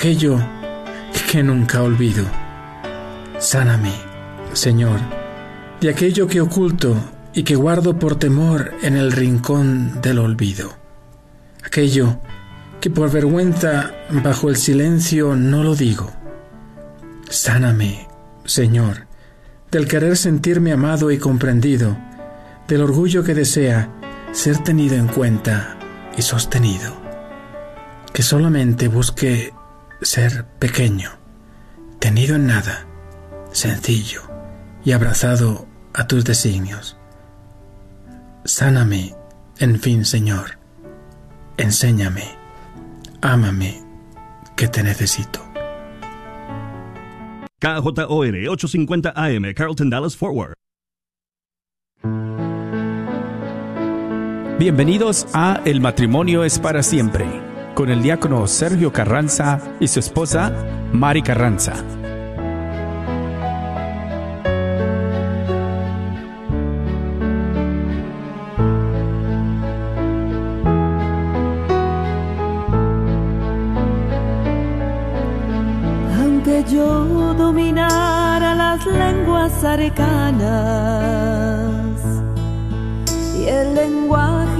aquello que nunca olvido. Sáname, Señor, de aquello que oculto y que guardo por temor en el rincón del olvido. Aquello que por vergüenza bajo el silencio no lo digo. Sáname, Señor, del querer sentirme amado y comprendido, del orgullo que desea ser tenido en cuenta y sostenido. Que solamente busque ser pequeño, tenido en nada, sencillo y abrazado a tus designios. Sáname, en fin, Señor. Enséñame, ámame, que te necesito. KJOR 850 AM, Carlton Dallas Forward. Bienvenidos a El matrimonio es para siempre, con el diácono Sergio Carranza y su esposa Mari Carranza. Aunque yo dominara las lenguas arcanas y el lenguaje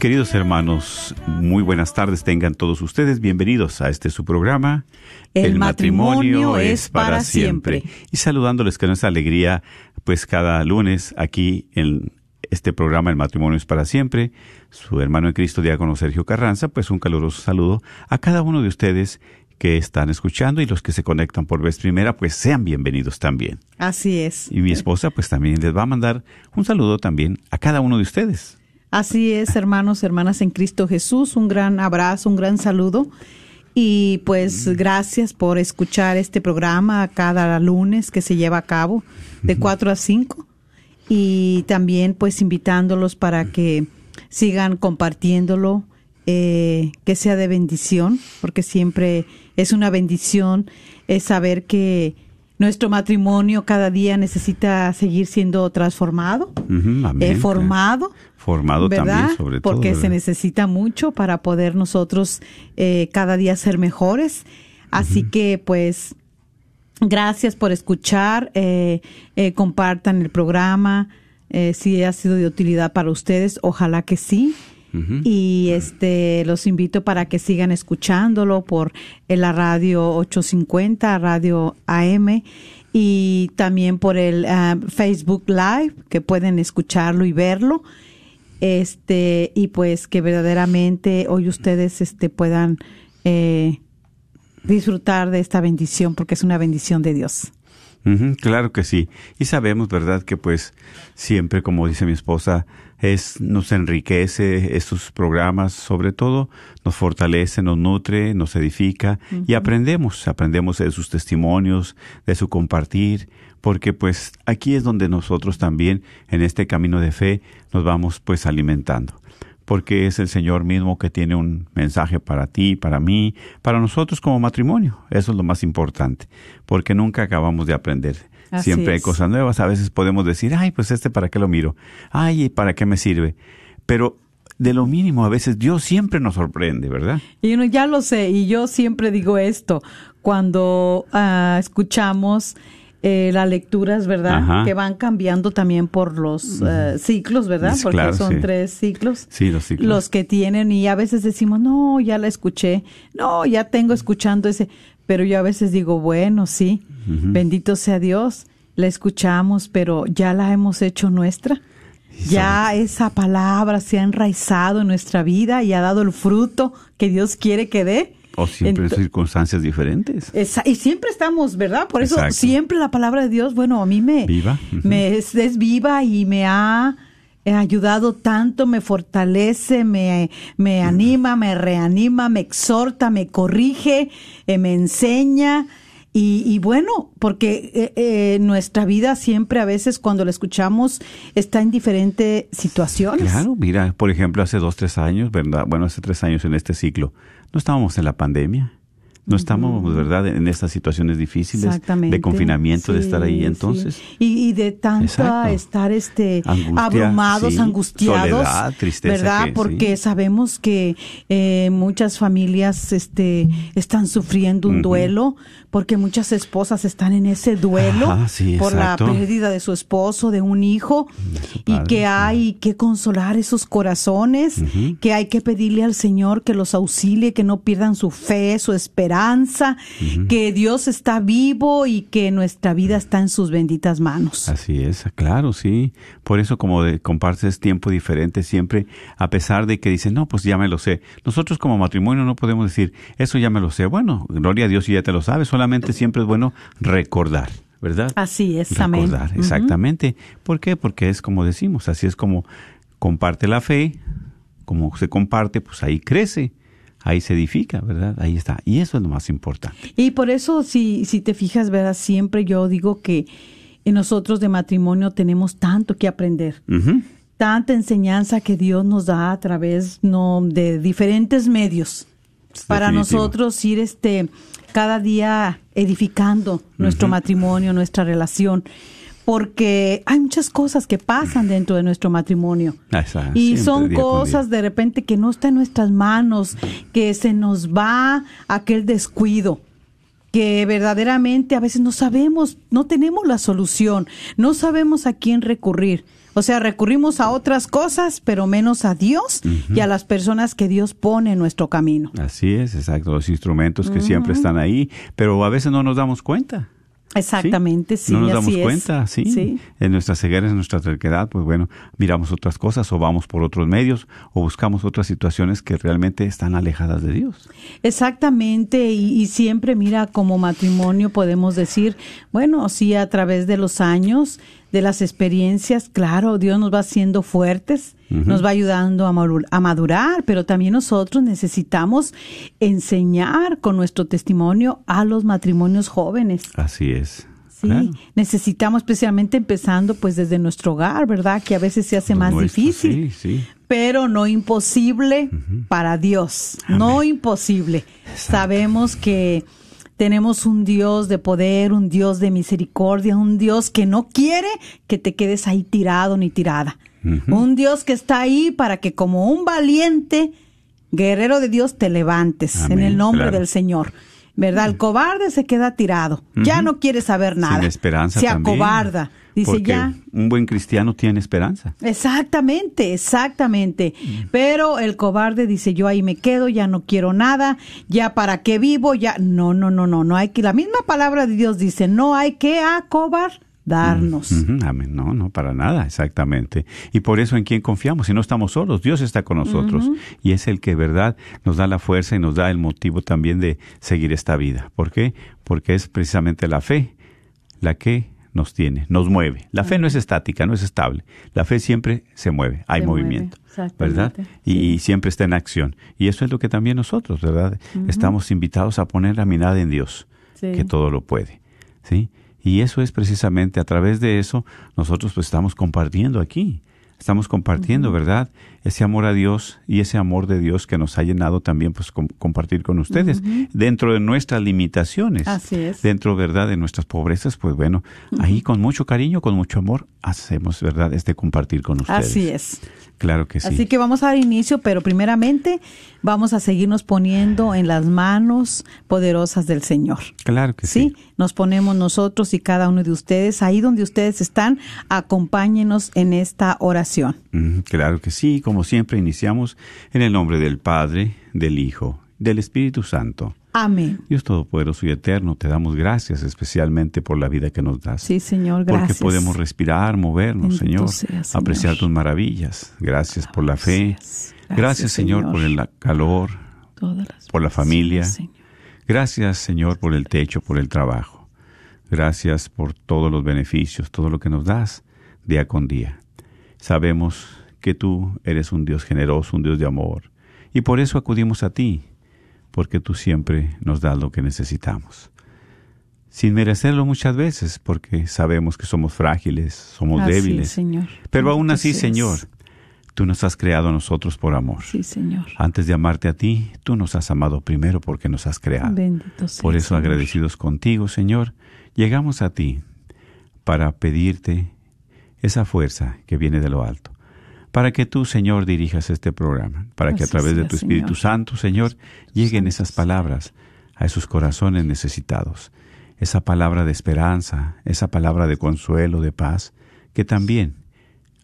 queridos hermanos, muy buenas tardes tengan todos ustedes. Bienvenidos a este su programa. El matrimonio es para siempre. Y saludándoles con esa alegría, pues cada lunes aquí en este programa El matrimonio es para siempre, su hermano en Cristo, diácono Sergio Carranza, pues un caluroso saludo a cada uno de ustedes que están escuchando y los que se conectan por vez primera, pues sean bienvenidos también. Así es. Y mi esposa, pues también les va a mandar un saludo también a cada uno de ustedes. Así es, hermanos, hermanas en Cristo Jesús. Un gran abrazo, un gran saludo. Y pues gracias por escuchar este programa cada lunes que se lleva a cabo de 4 a 5. Y también pues invitándolos para que sigan compartiéndolo, eh, que sea de bendición, porque siempre es una bendición es saber que nuestro matrimonio cada día necesita seguir siendo transformado, amén, eh, formado. Formado ¿verdad? también, sobre todo. Porque se necesita mucho para poder nosotros eh, cada día ser mejores. Así que, pues, gracias por escuchar. eh, eh, compartan el programa. si ha sido de utilidad para ustedes, ojalá que sí. Y este los invito para que sigan escuchándolo por eh, la radio 850, radio AM y también por el ah, Facebook Live que pueden escucharlo y verlo. Este y pues que verdaderamente hoy ustedes este puedan eh, disfrutar de esta bendición porque es una bendición de Dios. Claro que sí. Y sabemos, ¿verdad?, que pues siempre, como dice mi esposa, es, nos enriquece estos programas, sobre todo, nos fortalece, nos nutre, nos edifica y aprendemos, aprendemos de sus testimonios, de su compartir, porque pues aquí es donde nosotros también, en este camino de fe, nos vamos pues alimentando porque es el Señor mismo que tiene un mensaje para ti, para mí, para nosotros como matrimonio. Eso es lo más importante, porque nunca acabamos de aprender. Así Siempre hay cosas nuevas. A veces podemos decir, ay, pues este para qué lo miro, ay, ¿para qué me sirve? Pero de lo mínimo a veces Dios siempre nos sorprende, ¿verdad? Y uno ya lo sé, y yo siempre digo esto, cuando ah, escuchamos eh, las lecturas, ¿verdad? Ajá. Que van cambiando también por los eh, ciclos, ¿verdad? Porque claro, son sí. tres ciclos. Sí, los ciclos. Los que tienen, y a veces decimos, no, ya la escuché, no, ya tengo escuchando ese, pero yo a veces digo, bueno, sí, bendito sea Dios. la escuchamos, pero ya la hemos hecho nuestra. Ya esa palabra se ha enraizado en nuestra vida y ha dado el fruto que Dios quiere que dé. O siempre en circunstancias diferentes. Esa- y siempre estamos, ¿verdad? Por eso Exacto. siempre la palabra de Dios, bueno, a mí me, Viva. Me es, es viva y me ha ayudado tanto, me fortalece, me, me anima, me reanima, me exhorta, me corrige, eh, me enseña. Y, y bueno, porque eh, eh, nuestra vida siempre a veces cuando la escuchamos está en diferentes situaciones. Claro, mira, por ejemplo, hace dos, tres años, ¿verdad? Bueno, hace tres años en este ciclo, no estábamos en la pandemia. No estábamos, ¿verdad?, en estas situaciones difíciles de confinamiento, de estar ahí. sí. Entonces, Y, y de Exacto. estar este Angustia, abrumados, sí. angustiados, Soledad, tristeza ¿verdad? que- Porque sabemos que eh, muchas familias este están sufriendo un duelo, porque muchas esposas están en ese duelo Ajá, por exacto. la pérdida de su esposo, de un hijo, y que hay que consolar esos corazones, que hay que pedirle al Señor que los auxilie, que no pierdan su fe, su esperanza, que Dios está vivo y que nuestra vida está en sus benditas manos. Así es, claro, sí. Por eso como de, compartes tiempo diferente siempre, a pesar de que dicen, no, pues ya me lo sé. Nosotros como matrimonio no podemos decir, eso ya me lo sé. Bueno, gloria a Dios y ya te lo sabes. Solamente siempre es bueno recordar, ¿verdad? Así es, amén. Recordar, exactamente. ¿Por qué? Porque es como decimos, así es como comparte la fe, como se comparte, pues ahí crece, ahí se edifica, ¿verdad? Ahí está. Y eso es lo más importante. Y por eso, si, si te fijas, verás, siempre yo digo que nosotros de matrimonio tenemos tanto que aprender. Tanta enseñanza que Dios nos da a través no de diferentes medios Es para definitivo. nosotros ir este cada día edificando nuestro matrimonio, nuestra relación, porque hay muchas cosas que pasan dentro de nuestro matrimonio. Ah, esa- Y son cosas de repente que no está en nuestras manos, que se nos va aquel descuido que verdaderamente a veces no sabemos, no tenemos la solución, no sabemos a quién recurrir. O sea, recurrimos a otras cosas, pero menos a Dios y a las personas que Dios pone en nuestro camino. Así es, exacto, los instrumentos que siempre están ahí, pero a veces no nos damos cuenta. Exactamente, sí, no nos así damos es. cuenta, ¿sí? Sí. En nuestra ceguera, en nuestra terquedad, pues bueno, miramos otras cosas o vamos por otros medios o buscamos otras situaciones que realmente están alejadas de Dios. Exactamente, y, y siempre, mira, como matrimonio podemos decir, bueno, sí, a través de los años, de las experiencias, claro, Dios nos va haciendo fuertes, nos va ayudando a madur- a madurar, pero también nosotros necesitamos enseñar con nuestro testimonio a los matrimonios jóvenes. Así es. Sí, Claro. necesitamos especialmente empezando pues desde nuestro hogar, ¿verdad? Que a veces se hace Lo más nuestro, difícil Sí, sí. pero no imposible para Dios, no imposible. Sabemos que tenemos un Dios de poder, un Dios de misericordia, un Dios que no quiere que te quedes ahí tirado ni tirada. Un Dios que está ahí para que como un valiente guerrero de Dios te levantes en el nombre claro. del Señor. ¿Verdad? El cobarde se queda tirado. Ya no quiere saber nada. Sin esperanza Se también. Dice Porque ya. un buen cristiano tiene esperanza. Exactamente, exactamente. Pero el cobarde dice, yo ahí me quedo, ya no quiero nada, ya para qué vivo, ya no, no, no, no, no hay que la misma palabra de Dios dice, no hay que acobardarnos. Ujú, amén. No, no, para nada, exactamente. Y por eso en quién confiamos, si no estamos solos, Dios está con nosotros y es el que, verdad, nos da la fuerza y nos da el motivo también de seguir esta vida. ¿Por qué? Porque es precisamente la fe la que nos tiene, nos mueve. La fe no es estática, no es estable. La fe siempre se mueve, hay Se mueve, movimiento, exactamente, ¿verdad? Y, y siempre está en acción. Y eso es lo que también nosotros, ¿verdad? Estamos invitados a poner la mirada en Dios, Sí. que todo lo puede, ¿sí? Y eso es precisamente a través de eso nosotros pues estamos compartiendo aquí. Estamos compartiendo, ¿verdad? Ese amor a Dios y ese amor de Dios que nos ha llenado también pues com- compartir con ustedes dentro de nuestras limitaciones. Así es. Dentro, ¿verdad? De nuestras pobrezas, pues bueno, ahí con mucho cariño, con mucho amor hacemos, ¿verdad? Este compartir con ustedes. Así es. Claro que sí. Así que vamos a dar inicio, pero primeramente vamos a seguirnos poniendo en las manos poderosas del Señor. claro que ¿sí? sí. Nos ponemos nosotros y cada uno de ustedes, ahí donde ustedes están, acompáñenos en esta oración. Claro que sí, como siempre iniciamos en el nombre del Padre, del Hijo, del Espíritu Santo. Amén. Dios Todopoderoso y Eterno, te damos gracias especialmente por la vida que nos das. Sí, Señor, gracias. Porque podemos respirar, movernos, Señor, Señor. apreciar tus maravillas. Gracias por la fe. Gracias. Señor, Señor. por el calor. Todas las por la familia. Señor. Gracias, Señor, por el techo, por el trabajo. Gracias por todos los beneficios, todo lo que nos das día con día. Sabemos que tú eres un Dios generoso, un Dios de amor, y por eso acudimos a ti, porque tú siempre nos das lo que necesitamos. Sin merecerlo muchas veces, porque sabemos que somos frágiles, somos Así es, débiles. Señor. Pero aún así. Señor, tú nos has creado a nosotros por amor. Sí, Señor. Antes de amarte a ti, tú nos has amado primero porque nos has creado. Bendito sea. Por eso, Señor. agradecidos contigo, Señor, llegamos a ti para pedirte esa fuerza que viene de lo alto, para que tú, Señor, dirijas este programa, para que a través de tu Espíritu Señor. Santo, Señor, lleguen esas palabras a esos corazones necesitados, esa palabra de esperanza, esa palabra de consuelo, de paz, que también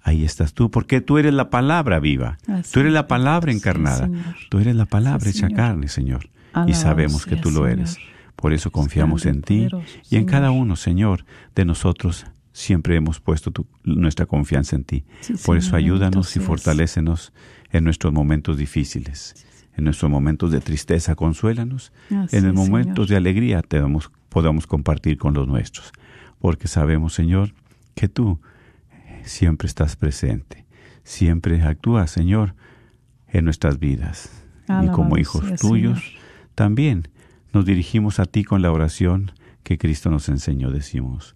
ahí estás tú, porque tú eres la palabra viva, Así tú eres la palabra encarnada, tú eres la palabra Sí, hecha carne, Señor, y sabemos que tú lo Señor. eres. Por eso confiamos en ti y en cada uno, Señor, de nosotros siempre hemos puesto tu- nuestra confianza en ti. Sí, Por eso ayúdanos y fortalécenos en nuestros momentos difíciles. En nuestros momentos de tristeza, consuélanos. Así en los momentos Señor. de alegría te damos- podamos compartir con los nuestros. Porque sabemos, Señor, que tú eh, siempre estás presente. Siempre actúas, Señor, en nuestras vidas. y como hijos tuyos, Señor. también nos dirigimos a ti con la oración que Cristo nos enseñó. Decimos,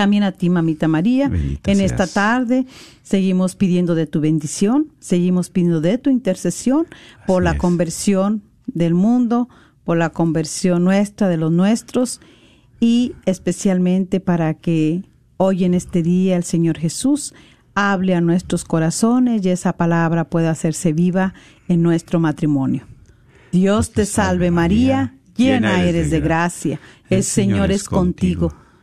También a ti, mamita María, Bendita en esta tarde seguimos pidiendo de tu bendición, seguimos pidiendo de tu intercesión por la es. conversión del mundo, por la conversión nuestra, de los nuestros, y especialmente para que hoy en este día el Señor Jesús hable a nuestros corazones y esa palabra pueda hacerse viva en nuestro matrimonio. Dios te salve María, llena eres de gracia, el Señor es contigo.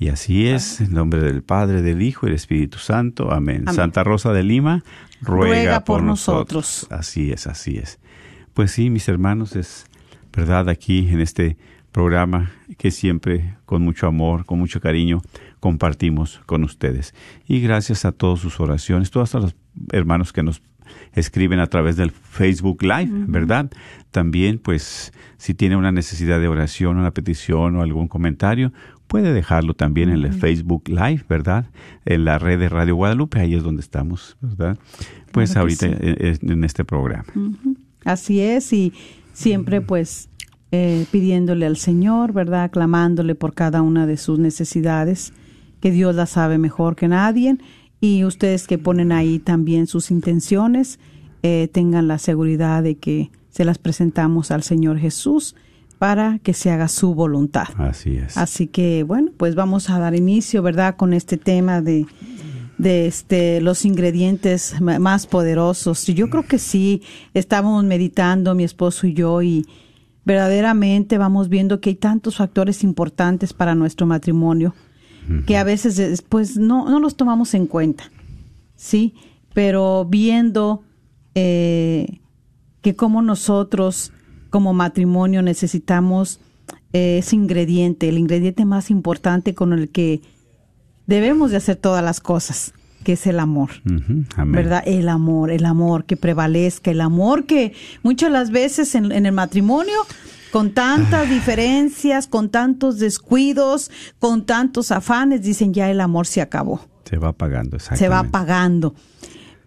Y así es, en nombre del Padre, del Hijo y del Espíritu Santo. Amén. Amén. Santa Rosa de Lima, ruega, Ruega por por nosotros. nosotros. Así es, así es. Pues sí, mis hermanos, es verdad aquí en este programa que siempre con mucho amor, con mucho cariño compartimos con ustedes. Y gracias a todas sus oraciones, todos los hermanos que nos escriben a través del Facebook Live, ¿verdad? También, pues, si tiene una necesidad de oración, una petición o algún comentario, puede dejarlo también en el Facebook Live, ¿verdad? En la red de Radio Guadalupe, ahí es donde estamos, ¿verdad? Pues Claro ahorita sí. eh, eh, en este programa. Así es, y siempre pues eh, pidiéndole al Señor, ¿verdad? Clamándole por cada una de sus necesidades, que Dios la sabe mejor que nadie, y ustedes que ponen ahí también sus intenciones, eh, tengan la seguridad de que se las presentamos al Señor Jesús para que se haga su voluntad. Así es. Así que bueno, pues vamos a dar inicio, ¿verdad? Con este tema de, de este los ingredientes más poderosos. Yo creo que sí, estábamos meditando mi esposo y yo y verdaderamente vamos viendo que hay tantos factores importantes para nuestro matrimonio que a veces después no, no los tomamos en cuenta, ¿sí? Pero viendo eh, que como nosotros como matrimonio necesitamos ese ingrediente, el ingrediente más importante con el que debemos de hacer todas las cosas, que es el amor. Amén. ¿Verdad? El amor, el amor que prevalezca, el amor que muchas las veces en, en el matrimonio, con tantas Ah. diferencias, con tantos descuidos, con tantos afanes, dicen ya el amor se acabó Se va apagando, se va exactamente. apagando.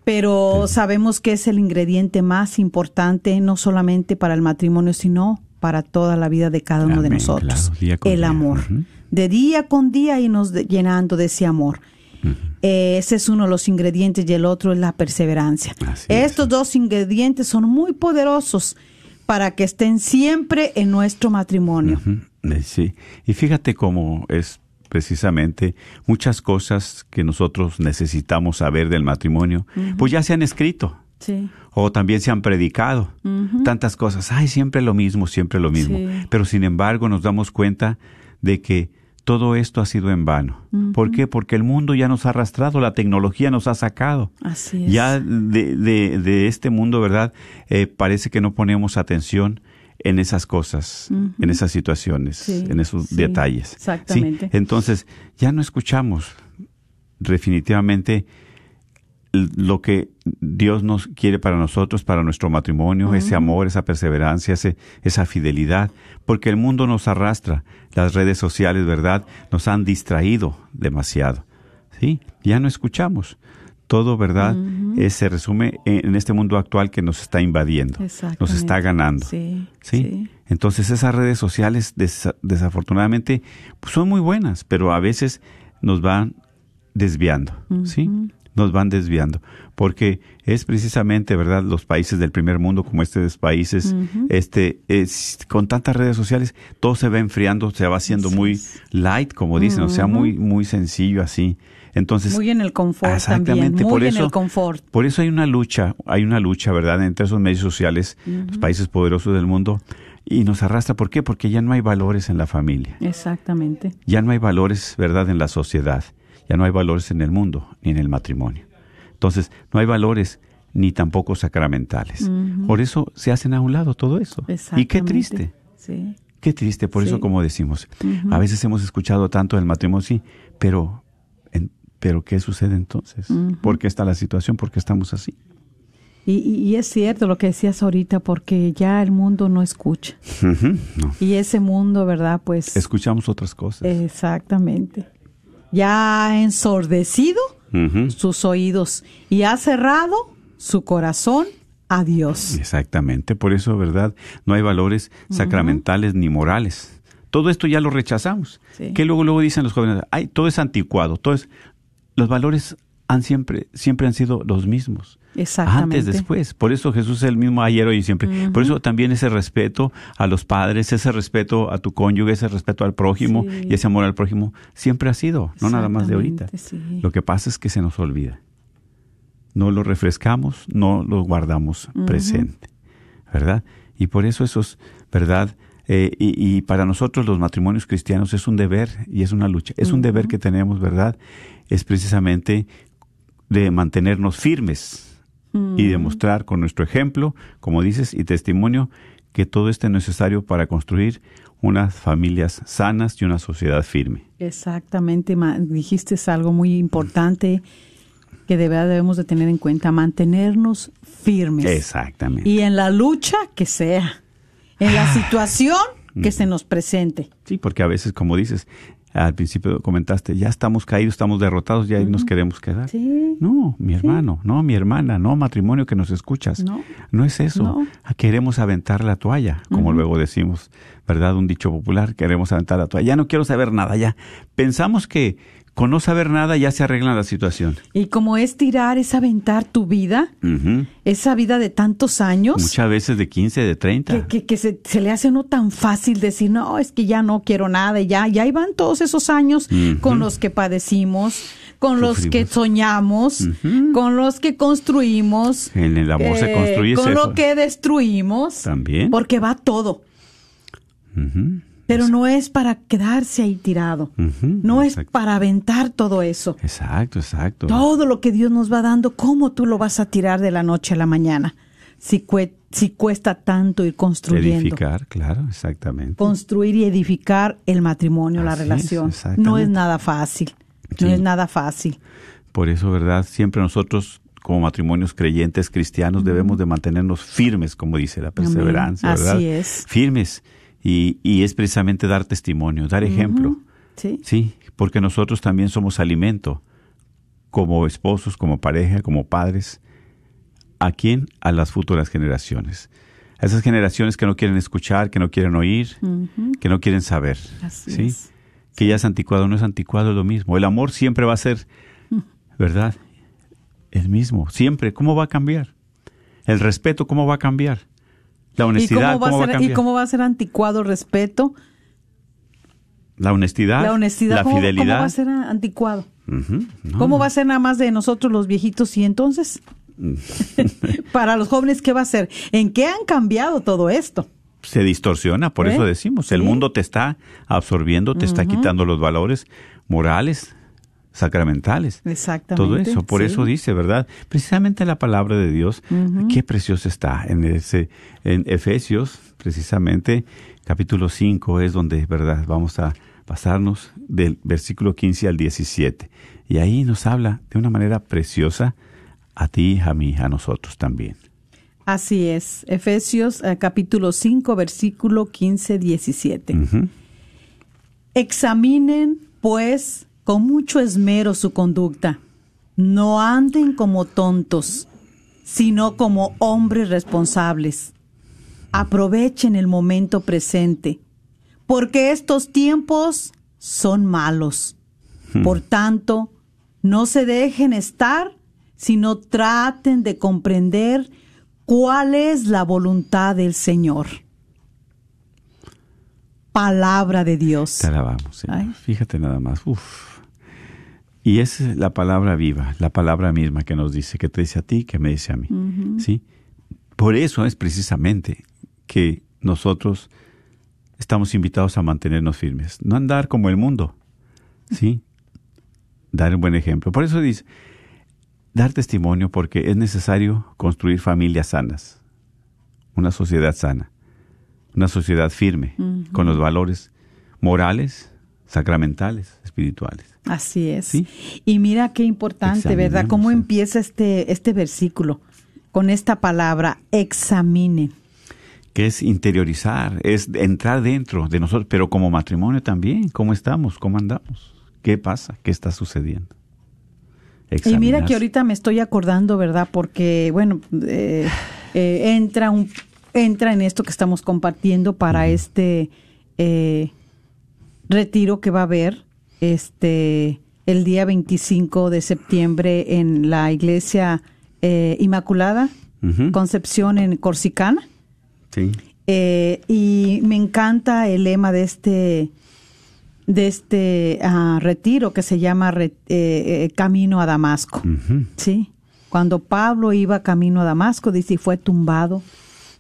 Pero sabemos que es el ingrediente más importante, no solamente para el matrimonio, sino para toda la vida de cada uno de nosotros. claro, el amor. De día con día y nos de- llenando de ese amor. Eh, ese es uno de los ingredientes y el otro es la perseverancia. Así es. Estos dos ingredientes son muy poderosos para que estén siempre en nuestro matrimonio. Eh, Sí, y fíjate cómo es precisamente muchas cosas que nosotros necesitamos saber del matrimonio, pues ya se han escrito Sí. o también se han predicado. Tantas cosas, ay, siempre lo mismo, siempre lo mismo. Sí. Pero sin embargo nos damos cuenta de que todo esto ha sido en vano. ¿Por qué? Porque el mundo ya nos ha arrastrado, la tecnología nos ha sacado. Así es. Ya de, de, de este mundo, ¿verdad? Eh, parece que no ponemos atención en esas cosas, en esas situaciones, Sí, en esos sí, detalles. ¿sí? exactamente. Entonces, ya no escuchamos definitivamente lo que Dios nos quiere para nosotros, para nuestro matrimonio, ese amor, esa perseverancia, ese, esa fidelidad, porque el mundo nos arrastra, las redes sociales, ¿verdad? Nos han distraído demasiado, ¿sí? Ya no escuchamos. Todo, ¿verdad? Eh, se resume en, este mundo actual que nos está invadiendo, nos está ganando. Sí, ¿sí? sí. Entonces esas redes sociales desa- desafortunadamente pues, son muy buenas, pero a veces nos van desviando, ¿sí? Nos van desviando, porque es precisamente, ¿verdad? Los países del primer mundo como estos países, este, es, con tantas redes sociales, todo se va enfriando, se va haciendo muy light, como dicen, o sea, muy, muy sencillo así. Entonces, Muy en el confort Exactamente, también, muy por en eso, el confort. Por eso hay una lucha, hay una lucha, ¿verdad?, entre esos medios sociales, los países poderosos del mundo, y nos arrastra. ¿Por qué? Porque ya no hay valores en la familia, Exactamente. ya no hay valores, ¿verdad?, en la sociedad, ya no hay valores en el mundo ni en el matrimonio. Entonces, no hay valores ni tampoco sacramentales. Por eso se hacen a un lado todo eso. Y qué triste. Sí. Qué triste, por eso como decimos, a veces hemos escuchado tanto del matrimonio, sí, pero, pero ¿qué sucede entonces? ¿Por qué está la situación? ¿Por qué estamos así? Y, es cierto lo que decías ahorita, porque ya el mundo no escucha. No. Y ese mundo, ¿verdad? Pues Escuchamos otras cosas. exactamente. Ya ha ensordecido sus oídos y ha cerrado su corazón a Dios. Exactamente, por eso, ¿verdad? No hay valores sacramentales ni morales. Todo esto ya lo rechazamos. Sí. Que luego luego dicen los jóvenes, ay, todo es anticuado, todo es los valores han siempre siempre han sido los mismos. Exactamente. Antes, después. Por eso Jesús es el mismo ayer, hoy y siempre. Por eso también ese respeto a los padres, ese respeto a tu cónyuge, ese respeto al prójimo Sí. y ese amor al prójimo, siempre ha sido, no nada más de ahorita. Sí. Lo que pasa es que se nos olvida. No lo refrescamos, no lo guardamos presente, ¿verdad? Y por eso eso es, ¿verdad? Eh, y, y para nosotros los matrimonios cristianos es un deber y es una lucha. Es un deber que tenemos, ¿verdad? Es precisamente de mantenernos firmes y demostrar con nuestro ejemplo, como dices, y testimonio, que todo esto es necesario para construir unas familias sanas y una sociedad firme. Exactamente, dijiste algo muy importante que de verdad debemos de tener en cuenta, mantenernos firmes. Exactamente. Y en la lucha que sea, en la situación que se nos presente. Sí, porque a veces, como dices, al principio comentaste, ya estamos caídos, estamos derrotados, ya ahí nos queremos quedar. Sí. No, mi hermano, no, mi hermana, no, matrimonio que nos escuchas. No. es eso. No. Queremos aventar la toalla, como luego decimos, ¿verdad? Un dicho popular, queremos aventar la toalla. Ya no quiero saber nada, ya. Pensamos que con no saber nada ya se arregla la situación. Y como es tirar, es aventar tu vida, esa vida de tantos años. Muchas veces de 15, de 30. que, que, que se, se le hace no tan fácil decir, no, es que ya no quiero nada, y ya, ya ahí van todos esos años con los que padecimos, con los que soñamos, con los que construimos. En el amor se eh, construye Con eso. lo que destruimos. También. Porque va todo. Pero no es para quedarse ahí tirado. No es para aventar todo eso. Exacto, exacto. Todo lo que Dios nos va dando, ¿cómo tú lo vas a tirar de la noche a la mañana? Si, cue- si cuesta tanto ir construyendo. Edificar, claro, exactamente. Construir y edificar el matrimonio, la Así es, relación. exactamente. no es nada fácil. No es nada fácil. Por eso, ¿verdad? Siempre nosotros, como matrimonios creyentes cristianos, debemos de mantenernos firmes, como dice la perseverancia, Amén. ¿verdad? Así es. Firmes. Y, y es precisamente dar testimonio, dar ejemplo. Sí. Sí, porque nosotros también somos alimento, como esposos, como pareja, como padres. ¿A quién? A las futuras generaciones. A esas generaciones que no quieren escuchar, que no quieren oír, que no quieren saber. Así ¿sí? es. Que ya es anticuado, no es anticuado, es lo mismo. El amor siempre va a ser, ¿verdad? El mismo, siempre. ¿Cómo va a cambiar? El respeto, ¿cómo va a cambiar? La ¿Y honestidad, cómo, va ¿cómo va a ser? ¿Y cómo va a ser anticuado el respeto? La honestidad, La honestidad, la ¿cómo, fidelidad. ¿cómo va a ser anticuado? No, ¿Cómo va a ser nada más de nosotros los viejitos y entonces? Para los jóvenes, ¿qué va a ser? ¿En qué han cambiado todo esto? se distorsiona, por ¿Eh? eso decimos, el Sí. mundo te está absorbiendo, te está quitando los valores morales, sacramentales. Exactamente. Todo eso, por sí. eso dice, ¿verdad? Precisamente la palabra de Dios, qué preciosa está en ese en Efesios, precisamente capítulo 5 es donde, ¿verdad? Vamos a pasarnos del versículo 15 al 17. Y ahí nos habla de una manera preciosa a ti, a mí, a nosotros también. Así es. Efesios eh, capítulo 5, versículo 15, 17. Ujú. Examinen, pues, con mucho esmero su conducta. No anden como tontos, sino como hombres responsables. Aprovechen el momento presente, porque estos tiempos son malos. Por tanto, no se dejen estar, sino traten de comprender cuál es la voluntad del Señor. Palabra de Dios. Te alabamos. Fíjate nada más. Uf. Y es la palabra viva, la palabra misma que nos dice, que te dice a ti, que me dice a mí. ¿Sí? Por eso es precisamente que nosotros estamos invitados a mantenernos firmes, no andar como el mundo. ¿Sí? Dar un buen ejemplo. Por eso dice, dar testimonio porque es necesario construir familias sanas, una sociedad sana, una sociedad firme, con los valores morales, sacramentales, espirituales. Así es. Sí. Y mira qué importante, ¿verdad? Cómo empieza este, este versículo con esta palabra, examinen. Que es interiorizar, es entrar dentro de nosotros, pero como matrimonio también, ¿cómo estamos? ¿Cómo andamos? ¿Qué pasa? ¿Qué está sucediendo? Y mira que ahorita me estoy acordando, ¿verdad? Porque, bueno, eh, eh, entra, un, entra en esto que estamos compartiendo para este eh, retiro que va a haber este el día 25 de septiembre en la iglesia eh, Inmaculada. Concepción en Corsicana. Sí. Eh, y me encanta el lema de este de este ah, retiro que se llama re- eh, eh, Camino a Damasco. Sí. Cuando Pablo iba camino a Damasco, dice, y fue tumbado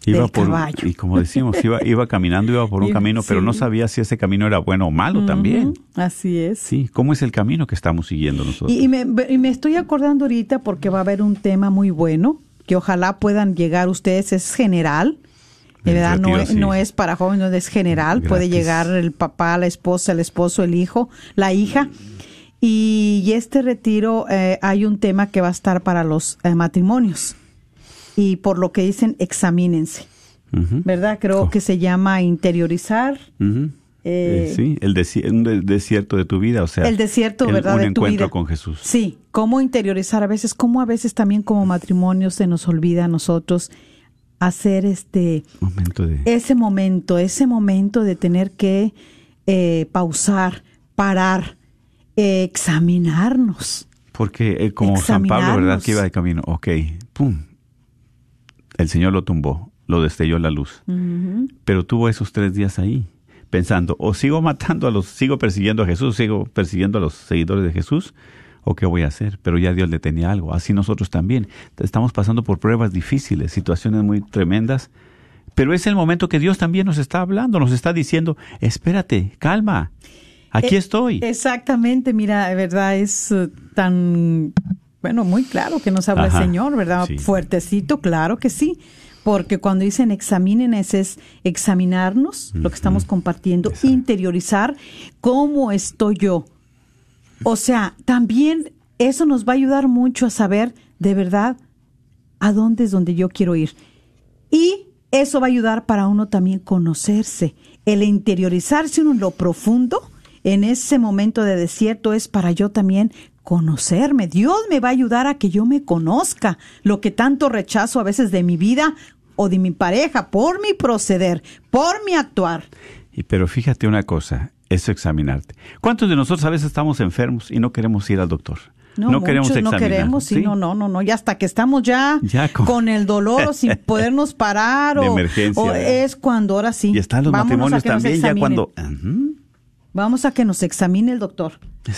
Iba del por, caballo. y como decimos, iba, iba caminando, iba por un Iba- camino, pero no sí. sabía si ese camino era bueno o malo también. Ujú, Así es. Sí, ¿cómo es el camino que estamos siguiendo nosotros? Y, y me, y me estoy acordando ahorita porque va a haber un tema muy bueno que ojalá puedan llegar ustedes. Es general, de verdad, no, es, sí. no es para jóvenes, no es general. Puede Gratis. llegar el papá, la esposa, el esposo, el hijo, la hija. Y, y este retiro eh, hay un tema que va a estar para los eh, matrimonios. Y por lo que dicen, examínense. ¿Verdad? Creo Oh. que se llama interiorizar. Eh, Eh, sí, el desi- desierto de tu vida, o sea, el desierto, el- ¿verdad? un de tu encuentro vida. con Jesús. Sí, cómo interiorizar a veces, cómo a veces también como matrimonio se nos olvida a nosotros hacer este Momento de ese momento, ese momento de tener que eh, pausar, parar, examinarnos. porque como San Pablo, ¿verdad? Que iba de camino, ok, pum, el Señor lo tumbó, lo destelló la luz, pero tuvo esos tres días ahí pensando, o sigo matando a los, sigo persiguiendo a Jesús, sigo persiguiendo a los seguidores de Jesús, o qué voy a hacer, pero ya Dios le tenía algo, así nosotros también, estamos pasando por pruebas difíciles, situaciones muy tremendas, pero es el momento que Dios también nos está hablando, nos está diciendo, espérate, calma, aquí Eh, estoy. Exactamente, mira, de verdad es eh, tan, bueno, muy claro que nos habla Ajá, el Señor, ¿verdad? sí. Fuertecito, claro que sí. Porque cuando dicen examinen es, es examinarnos, lo que estamos compartiendo, Exacto. interiorizar cómo estoy yo. O sea, también eso nos va a ayudar mucho a saber de verdad a dónde es donde yo quiero ir. Y eso va a ayudar para uno también conocerse. El interiorizarse uno en lo profundo, en ese momento de desierto, es para yo también conocerme. Dios me va a ayudar a que yo me conozca lo que tanto rechazo a veces de mi vida o de mi pareja por mi proceder, por mi actuar. Y pero fíjate una cosa, eso examinarte. ¿Cuántos de nosotros a veces estamos enfermos y no queremos ir al doctor? No, queremos muchos no examinar, queremos, sí, no, no, no, no, y hasta que estamos ya, Ya con- con... el dolor o sin podernos parar De o, emergencia, o es cuando ahora sí. Y están los matrimonios también ya cuando... Vamos a que nos examine el doctor.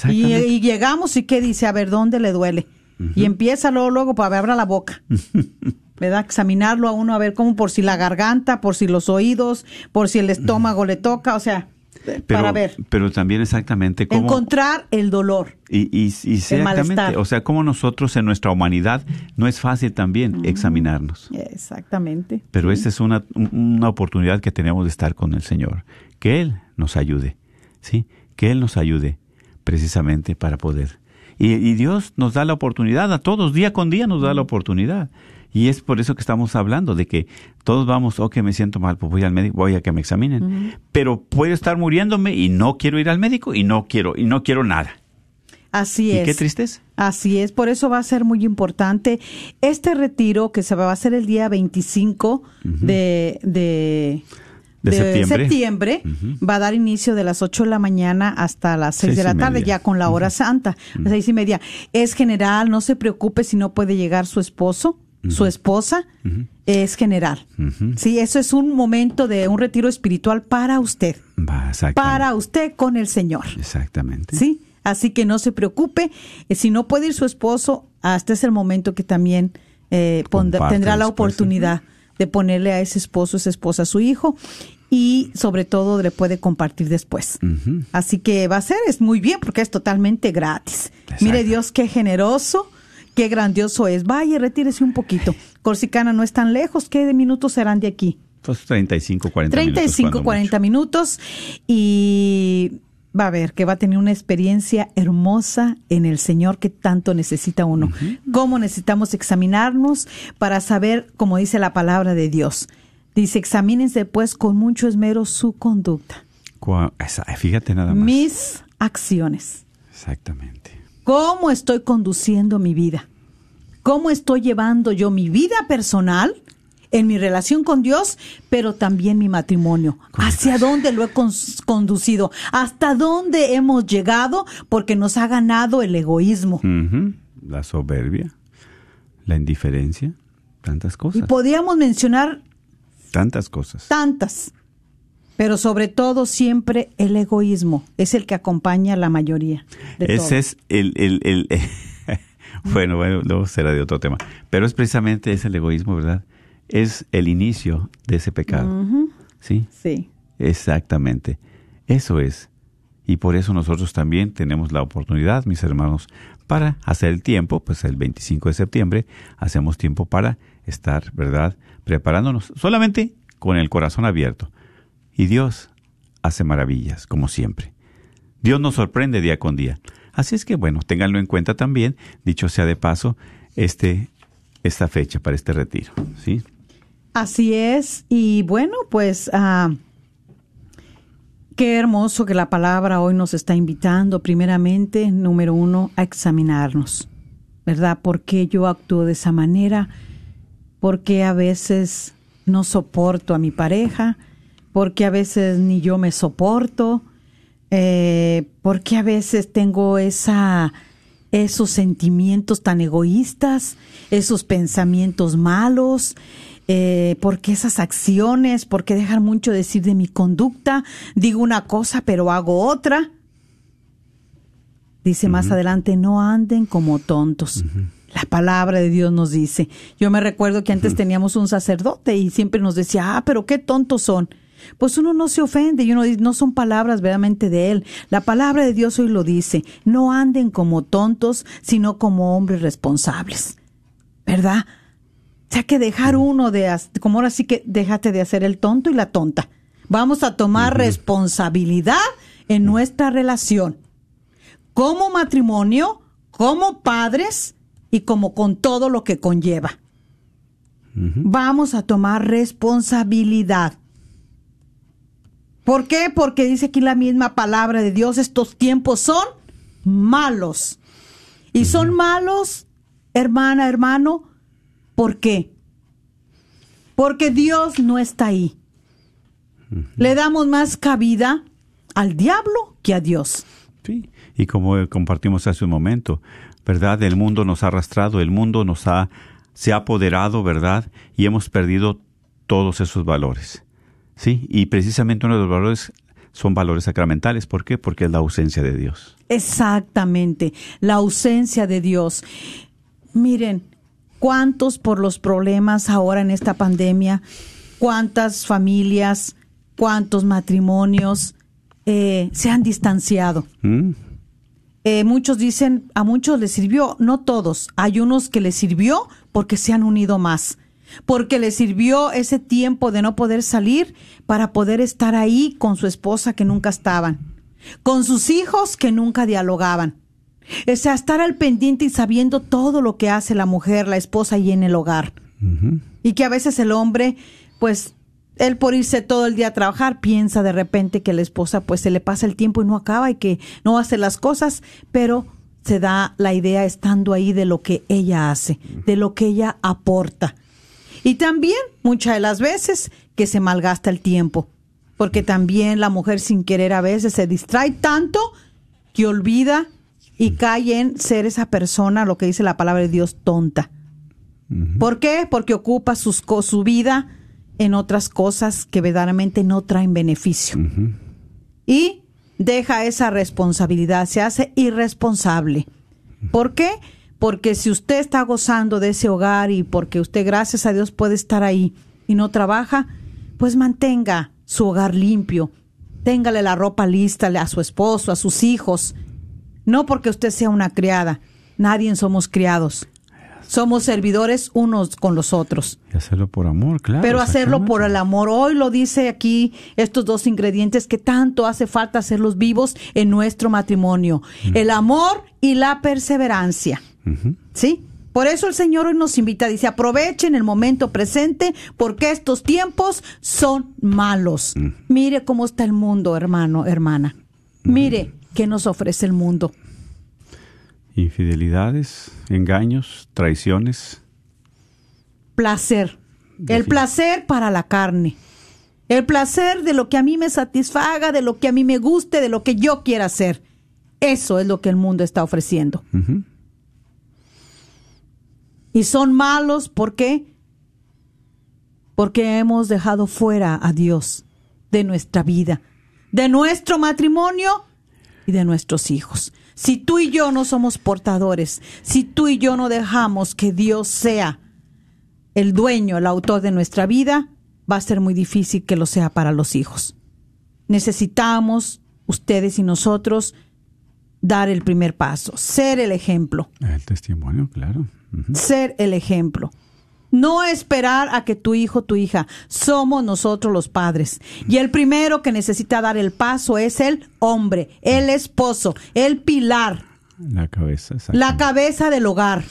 Y, y llegamos y qué dice, a ver, ¿dónde le duele? Y empieza luego, luego, para abra la boca. ¿Verdad? Examinarlo a uno, a ver cómo, por si la garganta, por si los oídos, por si el estómago le toca, o sea, pero, para ver. Pero también exactamente cómo... Encontrar el dolor. Y, y, y exactamente, o sea, como nosotros en nuestra humanidad no es fácil también examinarnos. Exactamente. Pero esta es una, un- una oportunidad que tenemos de estar con el Señor. Que Él nos ayude, ¿sí? Que Él nos ayude precisamente para poder. Y, y Dios nos da la oportunidad, a todos, día con día nos da la oportunidad. Y es por eso que estamos hablando, de que todos vamos, ok, me siento mal, pues voy al médico, voy a que me examinen. Pero puedo estar muriéndome y no quiero ir al médico y no quiero, y no quiero nada. Así Y es. qué tristeza. Así es, por eso va a ser muy importante este retiro que se va a hacer el día 25 de, de, De septiembre. septiembre. Va a dar inicio de las 8 de la mañana hasta las 6 Seis de la tarde, ya con la hora santa, a las 6 y media. Es general, no se preocupe si no puede llegar su esposo, su esposa, es general. Sí, eso es un momento de un retiro espiritual para usted, para usted con el Señor. Exactamente. ¿sí? Así que no se preocupe. Eh, Si no puede ir su esposo, hasta es el momento que también eh, pondrá- tendrá la oportunidad de ponerle a ese esposo, esa esposa, a su hijo y sobre todo le puede compartir después. Así que va a ser, es muy bien porque es totalmente gratis. Exacto. Mire Dios, qué generoso, qué grandioso es. Vaya, retírese un poquito. Corsicana no es tan lejos. ¿Qué minutos serán de aquí? Pues 35, 40 35, minutos. 40 minutos y va a ver que va a tener una experiencia hermosa en el Señor que tanto necesita uno. Cómo necesitamos examinarnos para saber, como dice la palabra de Dios. Dice, examínense pues con mucho esmero su conducta, esa- Fíjate nada más. mis acciones. Exactamente. ¿Cómo estoy conduciendo mi vida? ¿Cómo estoy llevando yo mi vida personal en mi relación con Dios, pero también mi matrimonio? ¿Hacia dónde lo he conducido? ¿Hasta dónde hemos llegado? Porque nos ha ganado el egoísmo. La soberbia, la indiferencia, tantas Y cosas. podíamos mencionar Tantas cosas. tantas, pero sobre todo siempre el egoísmo es el que acompaña a la mayoría. De todo. Ese es el... el, el bueno, bueno, luego será de otro tema. Pero es precisamente ese el egoísmo, ¿verdad? Es el inicio de ese pecado. ¿Sí? Sí. Exactamente. Eso es. Y por eso nosotros también tenemos la oportunidad, mis hermanos, para hacer el tiempo, pues el 25 de septiembre hacemos tiempo para estar, ¿verdad? Preparándonos solamente con el corazón abierto. Y Dios hace maravillas, como siempre. Dios nos sorprende día con día. Así es que, bueno, ténganlo en cuenta también, dicho sea de paso, este, esta fecha para este retiro, ¿sí? Así es. Y bueno, pues ah, qué hermoso que la palabra hoy nos está invitando, primeramente, número uno, a examinarnos. ¿Verdad? ¿Por qué yo actúo de esa manera? ¿Por qué a veces no soporto a mi pareja? ¿Por qué a veces ni yo me soporto? Eh, ¿Por qué a veces tengo esa, esos sentimientos tan egoístas, esos pensamientos malos? Eh, ¿Por qué esas acciones? ¿Por qué dejar mucho decir de mi conducta? Digo una cosa pero hago otra. Dice más adelante, no anden como tontos. La palabra de Dios nos dice. Yo me recuerdo que antes teníamos un sacerdote y siempre nos decía, ah, pero qué tontos son. Pues uno no se ofende y uno dice, no son palabras verdaderamente de él. La palabra de Dios hoy lo dice, no anden como tontos, sino como hombres responsables. ¿Verdad? O sea que dejar uno de, como ahora sí que déjate de hacer el tonto y la tonta. Vamos a tomar responsabilidad en nuestra relación como matrimonio, como padres y como con todo lo que conlleva. Vamos a tomar responsabilidad. ¿Por qué? Porque dice aquí la misma palabra de Dios, estos tiempos son malos. Y son malos, hermana, hermano, ¿por qué? Porque Dios no está ahí. Le damos más cabida al diablo que a Dios. Sí. Y como compartimos hace un momento, ¿verdad? El mundo nos ha arrastrado, el mundo nos ha, se ha apoderado, ¿verdad? Y hemos perdido todos esos valores. Sí, y precisamente uno de los valores son valores sacramentales. ¿Por qué? Porque es la ausencia de Dios. Exactamente, la ausencia de Dios. Miren, cuántos por los problemas ahora en esta pandemia, cuántas familias, cuántos matrimonios eh, se han distanciado. ¿Mm? Eh, muchos dicen, a muchos les sirvió, no todos, hay unos que les sirvió porque se han unido más, porque les sirvió ese tiempo de no poder salir para poder estar ahí con su esposa que nunca estaban, con sus hijos que nunca dialogaban. O sea, estar al pendiente y sabiendo todo lo que hace la mujer, la esposa ahí en el hogar. Y que a veces el hombre, pues, él por irse todo el día a trabajar, piensa de repente que la esposa, pues, se le pasa el tiempo y no acaba y que no hace las cosas, pero se da la idea estando ahí de lo que ella hace, de lo que ella aporta. Y también, muchas de las veces, que se malgasta el tiempo, porque también la mujer sin querer a veces se distrae tanto que olvida y cae en ser esa persona, lo que dice la palabra de Dios, tonta. ¿Por qué? Porque ocupa sus, su vida en otras cosas que verdaderamente no traen beneficio. Y deja esa responsabilidad, se hace irresponsable. ¿Por qué? Porque si usted está gozando de ese hogar y porque usted, gracias a Dios, puede estar ahí y no trabaja, pues mantenga su hogar limpio. Téngale la ropa lista a su esposo, a sus hijos. No porque usted sea una criada. Nadie somos criados. Somos servidores unos con los otros. Y hacerlo por amor, claro. Pero hacerlo por el amor. Hoy lo dice aquí estos dos ingredientes que tanto hace falta hacerlos vivos en nuestro matrimonio. El amor y la perseverancia. ¿Sí? Por eso el Señor hoy nos invita, dice, aprovechen el momento presente porque estos tiempos son malos. Mire cómo está el mundo, hermano, hermana. Mire qué nos ofrece el mundo. Infidelidades, engaños, traiciones. placer. El placer para la carne. El placer de lo que a mí me satisfaga, de lo que a mí me guste, de lo que yo quiera hacer. Eso es lo que el mundo está ofreciendo. Y son malos, ¿por qué? Porque hemos dejado fuera a Dios de nuestra vida, de nuestro matrimonio y de nuestros hijos. Si tú y yo no somos portadores, si tú y yo no dejamos que Dios sea el dueño, el autor de nuestra vida, va a ser muy difícil que lo sea para los hijos. Necesitamos, ustedes y nosotros, dar el primer paso, ser el ejemplo El testimonio, claro. Ser el ejemplo. No esperar a que tu hijo, tu hija, somos nosotros los padres. Y el primero que necesita dar el paso es el hombre, el esposo, el pilar, La cabeza, la cabeza del hogar.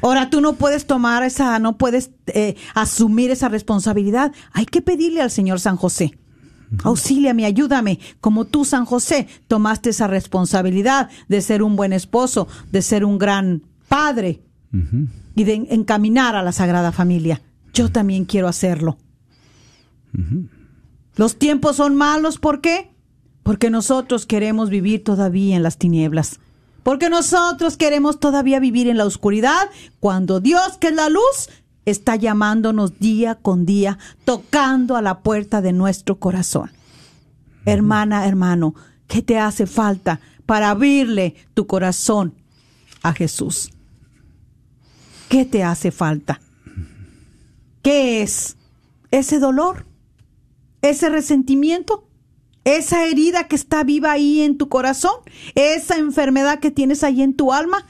Ahora tú no puedes tomar esa, no puedes eh, asumir esa responsabilidad. Hay que pedirle al Señor San José. Auxíliame, ayúdame, como tú, San José, tomaste esa responsabilidad de ser un buen esposo, de ser un gran padre Y de encaminar a la Sagrada Familia. Yo también quiero hacerlo. Los tiempos son malos, ¿por qué? Porque nosotros queremos vivir todavía en las tinieblas. Porque nosotros queremos todavía vivir en la oscuridad cuando Dios, que es la luz, está llamándonos día con día, tocando a la puerta de nuestro corazón. Hermana, hermano, ¿qué te hace falta para abrirle tu corazón a Jesús? ¿Qué te hace falta? ¿Qué es? ¿Ese dolor? ¿Ese resentimiento? ¿Esa herida que está viva ahí en tu corazón? ¿Esa enfermedad que tienes ahí en tu alma?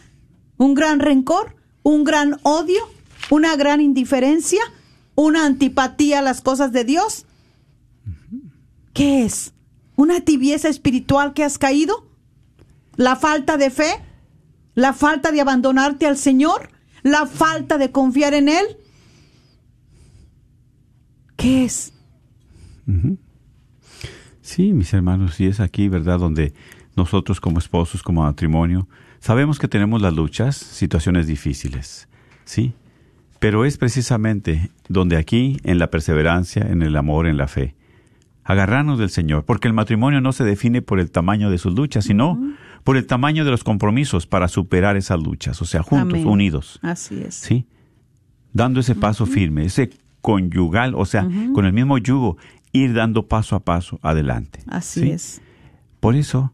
¿Un gran rencor? ¿Un gran odio? ¿Una gran indiferencia? ¿Una antipatía a las cosas de Dios? ¿Qué es? ¿Una tibieza espiritual que has caído? ¿La falta de fe? ¿La falta de abandonarte al Señor? ¿La falta de confiar en Él? ¿Qué es? Sí, mis hermanos, y es aquí, ¿verdad? Donde nosotros como esposos, como matrimonio, sabemos que tenemos las luchas, situaciones difíciles, ¿sí? Pero es precisamente donde aquí, en la perseverancia, en el amor, en la fe, agarrarnos del Señor, porque el matrimonio no se define por el tamaño de sus luchas, sino por el tamaño de los compromisos para superar esas luchas, o sea, juntos, Amén. unidos, Así es. ¿sí? Dando ese paso firme, ese conyugal, o sea, con el mismo yugo, ir dando paso a paso adelante. Así ¿sí? es. Por eso,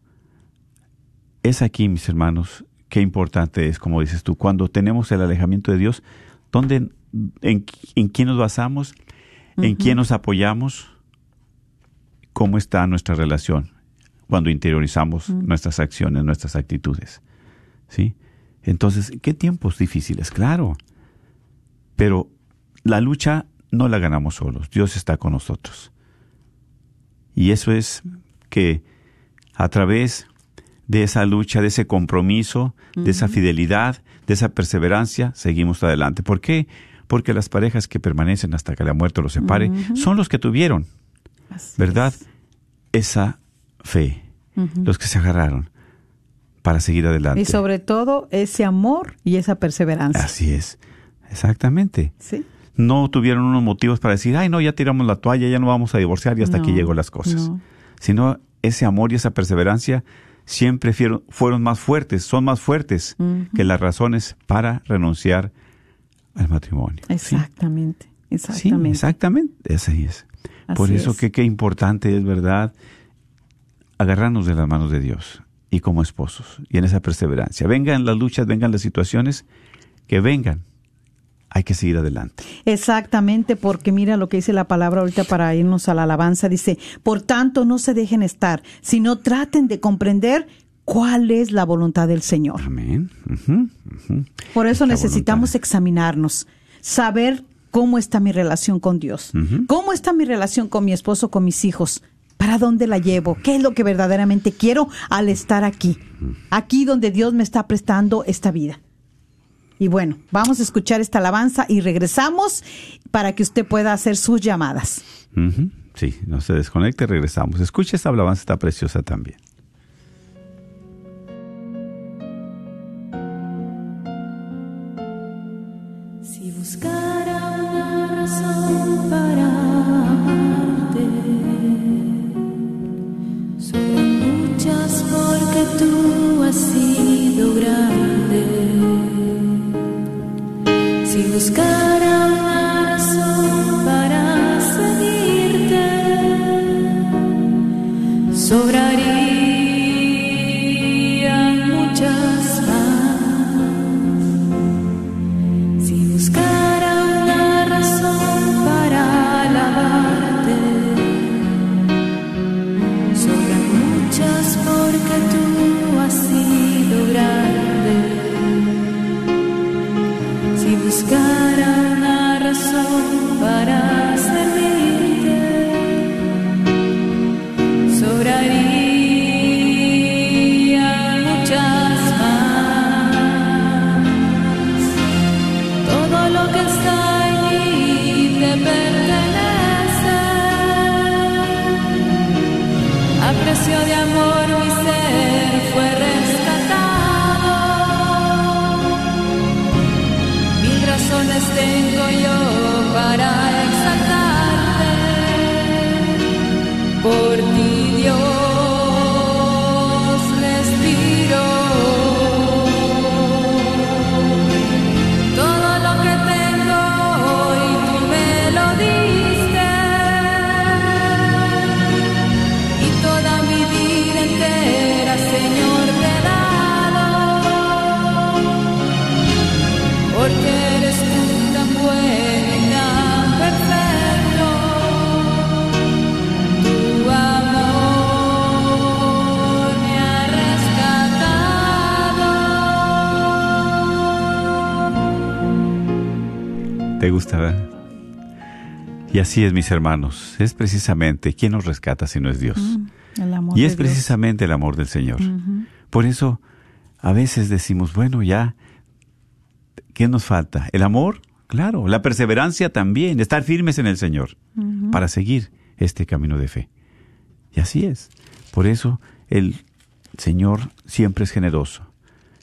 es aquí, mis hermanos, qué importante es, como dices tú, cuando tenemos el alejamiento de Dios, ¿dónde, en, en quién nos basamos? ¿En quién nos apoyamos? ¿Cómo está nuestra relación cuando interiorizamos nuestras acciones, nuestras actitudes? ¿Sí? Entonces, ¿qué tiempos difíciles? Claro. Pero la lucha no la ganamos solos. Dios está con nosotros. Y eso es que a través de esa lucha, de ese compromiso, de esa fidelidad, de esa perseverancia, seguimos adelante. ¿Por qué? Porque las parejas que permanecen hasta que la muerte los separe son los que tuvieron, Así ¿verdad? es. Esa fe, los que se agarraron para seguir adelante. Y sobre todo ese amor y esa perseverancia. Así es, exactamente. ¿Sí? No tuvieron unos motivos para decir, ay, no, ya tiramos la toalla, ya no vamos a divorciar y hasta aquí llegó las cosas. no. Sino ese amor y esa perseverancia siempre fueron más fuertes, son más fuertes que las razones para renunciar al matrimonio. ¿sí? Exactamente. Sí, Exactamente. exactamente. Así es. Por Así eso es. que qué importante es, ¿verdad? Agarrarnos de las manos de Dios y como esposos y en esa perseverancia. Vengan las luchas, vengan las situaciones, que vengan. Hay que seguir adelante. Exactamente, porque mira lo que dice la palabra ahorita para irnos a la alabanza. Dice, por tanto, no se dejen estar, sino traten de comprender cuál es la voluntad del Señor. Amén. Por eso necesitamos voluntad. examinarnos, saber cómo está mi relación con Dios, cómo está mi relación con mi esposo, con mis hijos, para dónde la llevo, qué es lo que verdaderamente quiero al estar aquí, aquí donde Dios me está prestando esta vida. Y bueno, vamos a escuchar esta alabanza y regresamos para que usted pueda hacer sus llamadas. Sí, no se desconecte, regresamos. Escucha esta alabanza, está preciosa también. Si buscara una razón tú has sido grande. Si buscara Y así es, mis hermanos. Es precisamente quién nos rescata si no es Dios. El amor Y es Dios. precisamente el amor del Señor. Por eso, a veces decimos, bueno, ya, ¿qué nos falta? ¿El amor? Claro. La perseverancia también. Estar firmes en el Señor para seguir este camino de fe. Y así es. Por eso, el Señor siempre es generoso.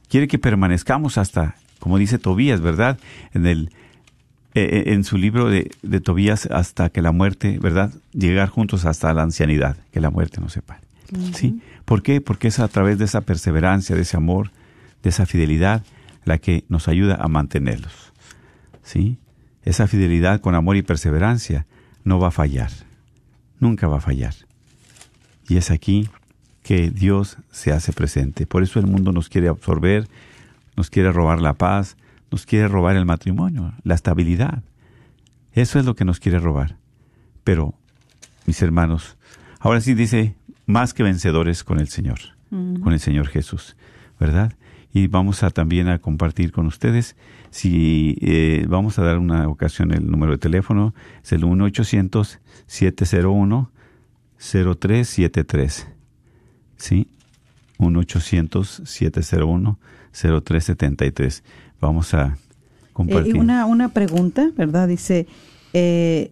Quiere que permanezcamos hasta, como dice Tobías, ¿verdad? En el eh, en su libro de, de, Tobías hasta que la muerte, ¿verdad? Llegar juntos hasta la ancianidad, que la muerte nos separe. ¿Sí? ¿Por qué? Porque es a través de esa perseverancia, de ese amor, de esa fidelidad, la que nos ayuda a mantenerlos. ¿Sí? Esa fidelidad con amor y perseverancia no va a fallar. Nunca va a fallar. Y es aquí que Dios se hace presente. Por eso el mundo nos quiere absorber, nos quiere robar la paz, nos quiere robar el matrimonio, la estabilidad. Eso es lo que nos quiere robar. Pero, mis hermanos, ahora sí dice, más que vencedores con el Señor, con el Señor Jesús, ¿verdad? Y vamos a también a compartir con ustedes, si eh, vamos a dar una ocasión el número de teléfono, es el 1-800-701-0373. ¿Sí? 1-800-701-0373. Vamos a compartir. Eh, una, una pregunta, ¿verdad? Dice, eh,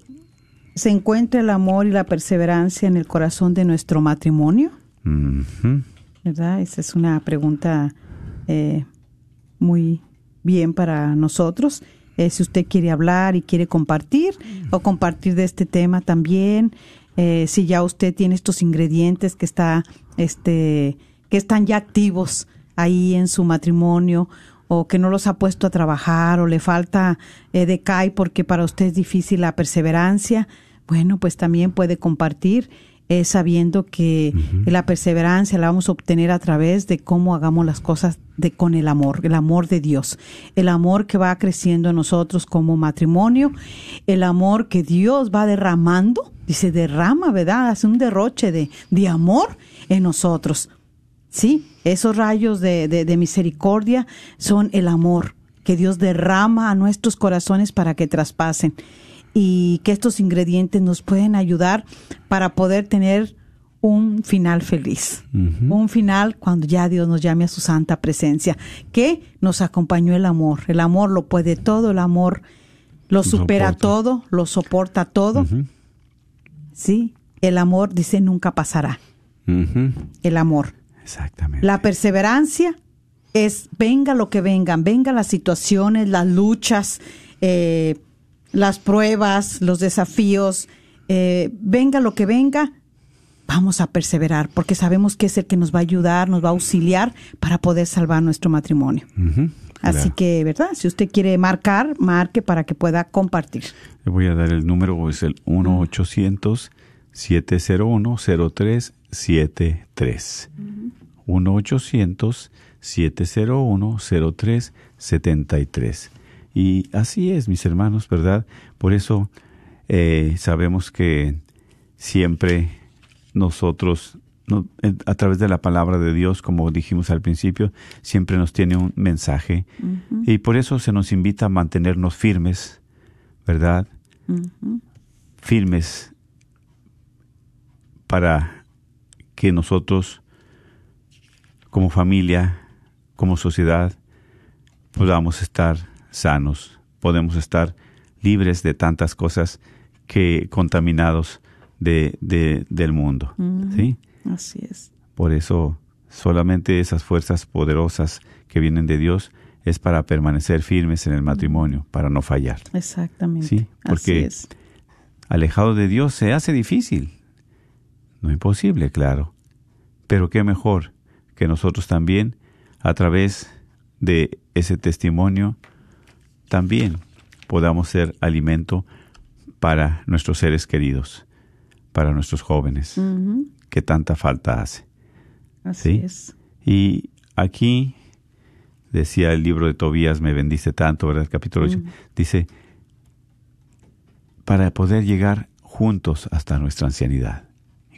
¿se encuentra el amor y la perseverancia en el corazón de nuestro matrimonio? ¿Verdad? Esa es una pregunta eh, muy bien para nosotros. Eh, si usted quiere hablar y quiere compartir o compartir de este tema también, eh, si ya usted tiene estos ingredientes que está, este, que están ya activos ahí en su matrimonio o que no los ha puesto a trabajar o le falta eh, decae porque para usted es difícil la perseverancia, bueno, pues también puede compartir eh, sabiendo que la perseverancia la vamos a obtener a través de cómo hagamos las cosas de con el amor, el amor de Dios, el amor que va creciendo en nosotros como matrimonio, el amor que Dios va derramando, dice derrama, ¿verdad? Hace un derroche de, de amor en nosotros. Sí, esos rayos de, de, de misericordia son el amor que Dios derrama a nuestros corazones para que traspasen y que estos ingredientes nos pueden ayudar para poder tener un final feliz, un final cuando ya Dios nos llame a su santa presencia, que nos acompañó el amor. El amor lo puede todo, el amor lo supera Soporta. todo, lo soporta todo. Sí, el amor dice nunca pasará. El amor. Exactamente. La perseverancia es venga lo que vengan, vengan las situaciones, las luchas, eh, las pruebas, los desafíos, eh, venga lo que venga, vamos a perseverar porque sabemos que es el que nos va a ayudar, nos va a auxiliar para poder salvar nuestro matrimonio. Así Claro. que, ¿verdad? Si usted quiere marcar, marque para que pueda compartir. Le voy a dar el número, es el 1-800-701-0373. 1-800-701-0373. Y así es, mis hermanos, ¿verdad? Por eso eh, sabemos que siempre nosotros, no- a través de la palabra de Dios, como dijimos al principio, siempre nos tiene un mensaje. Y por eso se nos invita a mantenernos firmes, ¿verdad? Firmes para que nosotros, como familia, como sociedad, podamos estar sanos, podemos estar libres de tantas cosas que contaminados de, de- del mundo. ¿sí? Así es. Por eso solamente esas fuerzas poderosas que vienen de Dios es para permanecer firmes en el matrimonio, para no fallar. Exactamente. Sí, porque- Así es. Alejado de Dios se hace difícil. No imposible, claro. Pero qué mejor que nosotros también, a través de ese testimonio, también podamos ser alimento para nuestros seres queridos, para nuestros jóvenes, que tanta falta hace. Así Sí. es. Y aquí decía el libro de Tobías, me bendice tanto, ¿verdad? Capítulo 8, dice, para poder llegar juntos hasta nuestra ancianidad.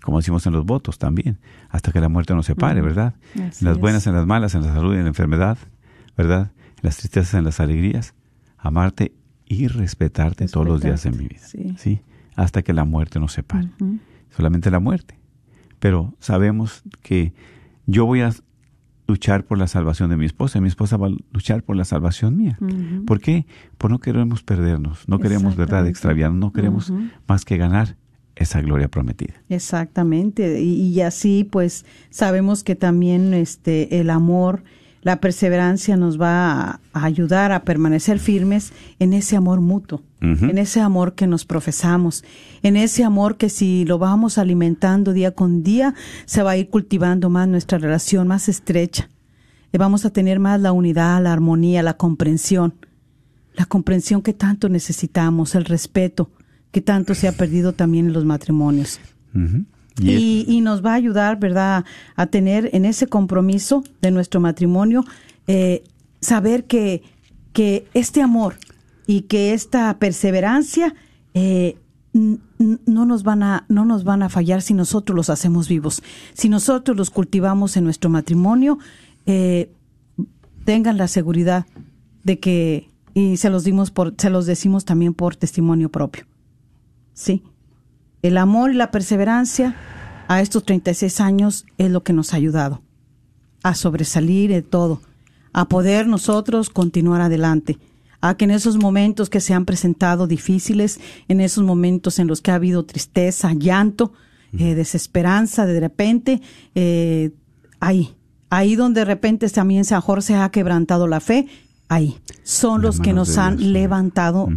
Como decimos en los votos también, hasta que la muerte nos separe, ¿verdad? Así en las es. buenas, en las malas, en la salud y en la enfermedad, ¿verdad? En las tristezas, en las alegrías, amarte y respetarte todos los días de mi vida. Sí. Hasta que la muerte nos separe solamente la muerte. Pero sabemos que yo voy a luchar por la salvación de mi esposa y mi esposa va a luchar por la salvación mía. ¿Por qué? Pues no queremos perdernos, no queremos, ¿verdad?, extraviarnos, no queremos más que ganar esa gloria prometida. Exactamente. Y, y así, pues, sabemos que también este el amor, la perseverancia nos va a, a ayudar a permanecer firmes en ese amor mutuo, en ese amor que nos profesamos, en ese amor que si lo vamos alimentando día con día, se va a ir cultivando más nuestra relación más estrecha. Y vamos a tener más la unidad, la armonía, la comprensión, la comprensión que tanto necesitamos, el respeto que tanto se ha perdido también en los matrimonios. Y es- Y, y nos va a ayudar, ¿verdad?, a tener en ese compromiso de nuestro matrimonio, eh, saber que, que este amor y que esta perseverancia eh, no nos van a no nos van a fallar si nosotros los hacemos vivos, si nosotros los cultivamos en nuestro matrimonio, eh, tengan la seguridad de que y se los dimos por se los decimos también por testimonio propio. Sí. El amor y la perseverancia a estos 36 años es lo que nos ha ayudado a sobresalir de todo, a poder nosotros continuar adelante, a que en esos momentos que se han presentado difíciles, en esos momentos en los que ha habido tristeza, llanto, eh, desesperanza, de repente, eh, ahí, ahí donde de repente también mejor se ha quebrantado la fe, ahí, son los que nos han Dios. levantado